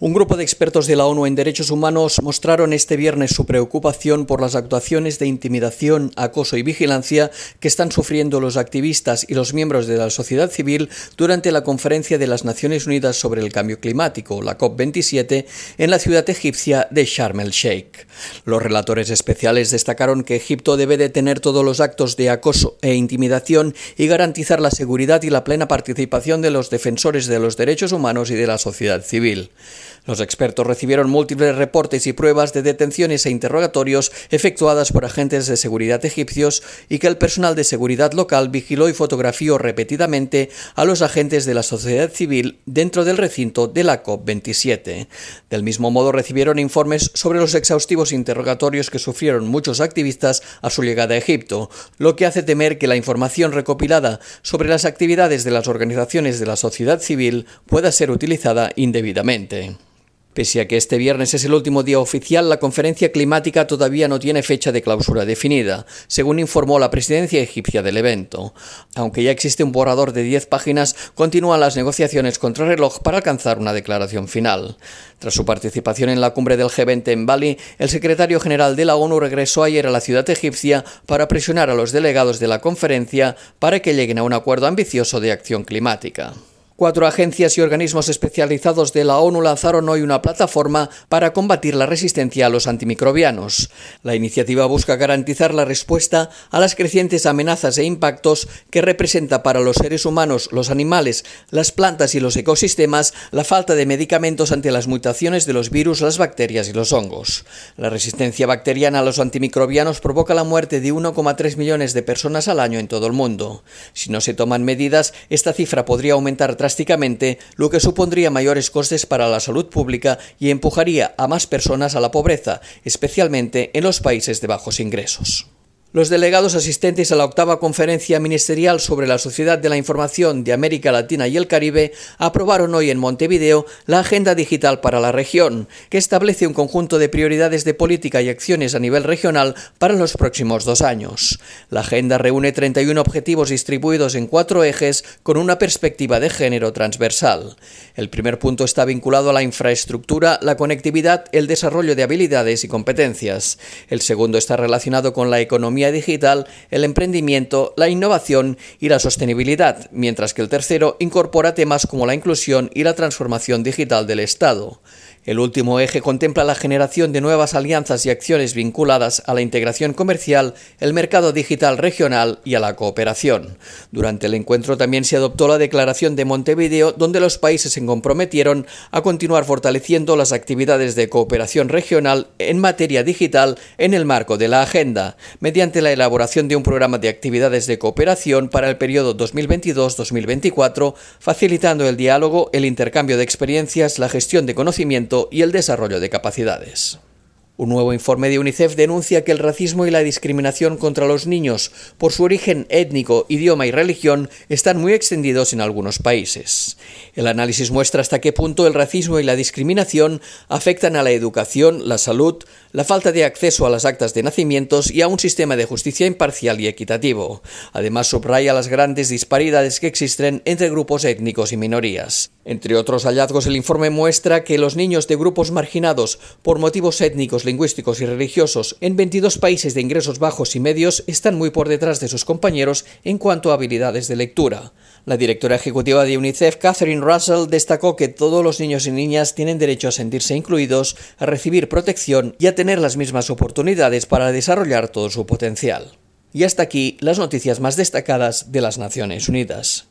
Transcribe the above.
Un grupo de expertos de la ONU en derechos humanos mostraron este viernes su preocupación por las actuaciones de intimidación, acoso y vigilancia que están sufriendo los activistas y los miembros de la sociedad civil durante la conferencia de las Naciones Unidas sobre el cambio climático, la COP27, en la ciudad egipcia de Sharm el Sheikh. Los relatores especiales destacaron que Egipto debe detener todos los actos de acoso e intimidación y garantizar la seguridad y la plena participación de los defensores de los derechos humanos y de la sociedad civil. Los expertos recibieron múltiples reportes y pruebas de detenciones e interrogatorios efectuadas por agentes de seguridad egipcios y que el personal de seguridad local vigiló y fotografió repetidamente a los agentes de la sociedad civil dentro del recinto de la COP27. Del mismo modo recibieron informes sobre los exhaustivos interrogatorios que sufrieron muchos activistas a su llegada a Egipto, lo que hace temer que la información recopilada sobre las actividades de las organizaciones de la sociedad civil pueda ser utilizada indebidamente. Pese a que este viernes es el último día oficial, la conferencia climática todavía no tiene fecha de clausura definida, según informó la presidencia egipcia del evento. Aunque ya existe un borrador de 10 páginas, continúan las negociaciones contra reloj para alcanzar una declaración final. Tras su participación en la cumbre del G20 en Bali, el secretario general de la ONU regresó ayer a la ciudad egipcia para presionar a los delegados de la conferencia para que lleguen a un acuerdo ambicioso de acción climática. Cuatro agencias y organismos especializados de la ONU lanzaron hoy una plataforma para combatir la resistencia a los antimicrobianos. La iniciativa busca garantizar la respuesta a las crecientes amenazas e impactos que representa para los seres humanos, los animales, las plantas y los ecosistemas la falta de medicamentos ante las mutaciones de los virus, las bacterias y los hongos. La resistencia bacteriana a los antimicrobianos provoca la muerte de 1,3 millones de personas al año en todo el mundo. Si no se toman medidas, esta cifra podría aumentar drásticamente, lo que supondría mayores costes para la salud pública y empujaría a más personas a la pobreza, especialmente en los países de bajos ingresos. Los delegados asistentes a la octava conferencia ministerial sobre la sociedad de la información de América Latina y el Caribe aprobaron hoy en Montevideo la Agenda Digital para la región, que establece un conjunto de prioridades de política y acciones a nivel regional para los próximos dos años. La agenda reúne 31 objetivos distribuidos en cuatro ejes con una perspectiva de género transversal. El primer punto está vinculado a la infraestructura, la conectividad, el desarrollo de habilidades y competencias. El segundo está relacionado con la economía digital, el emprendimiento, la innovación y la sostenibilidad, mientras que el tercero incorpora temas como la inclusión y la transformación digital del Estado. El último eje contempla la generación de nuevas alianzas y acciones vinculadas a la integración comercial, el mercado digital regional y a la cooperación. Durante el encuentro también se adoptó la Declaración de Montevideo, donde los países se comprometieron a continuar fortaleciendo las actividades de cooperación regional en materia digital en el marco de la agenda, mediante la elaboración de un programa de actividades de cooperación para el periodo 2022-2024, facilitando el diálogo, el intercambio de experiencias, la gestión de conocimiento y el desarrollo de capacidades. Un nuevo informe de UNICEF denuncia que el racismo y la discriminación contra los niños por su origen étnico, idioma y religión están muy extendidos en algunos países. El análisis muestra hasta qué punto el racismo y la discriminación afectan a la educación, la salud, la falta de acceso a las actas de nacimientos y a un sistema de justicia imparcial y equitativo. Además, subraya las grandes disparidades que existen entre grupos étnicos y minorías. Entre otros hallazgos, el informe muestra que los niños de grupos marginados por motivos étnicos lingüísticos y religiosos en 22 países de ingresos bajos y medios están muy por detrás de sus compañeros en cuanto a habilidades de lectura. La directora ejecutiva de UNICEF, Catherine Russell, destacó que todos los niños y niñas tienen derecho a sentirse incluidos, a recibir protección y a tener las mismas oportunidades para desarrollar todo su potencial. Y hasta aquí las noticias más destacadas de las Naciones Unidas.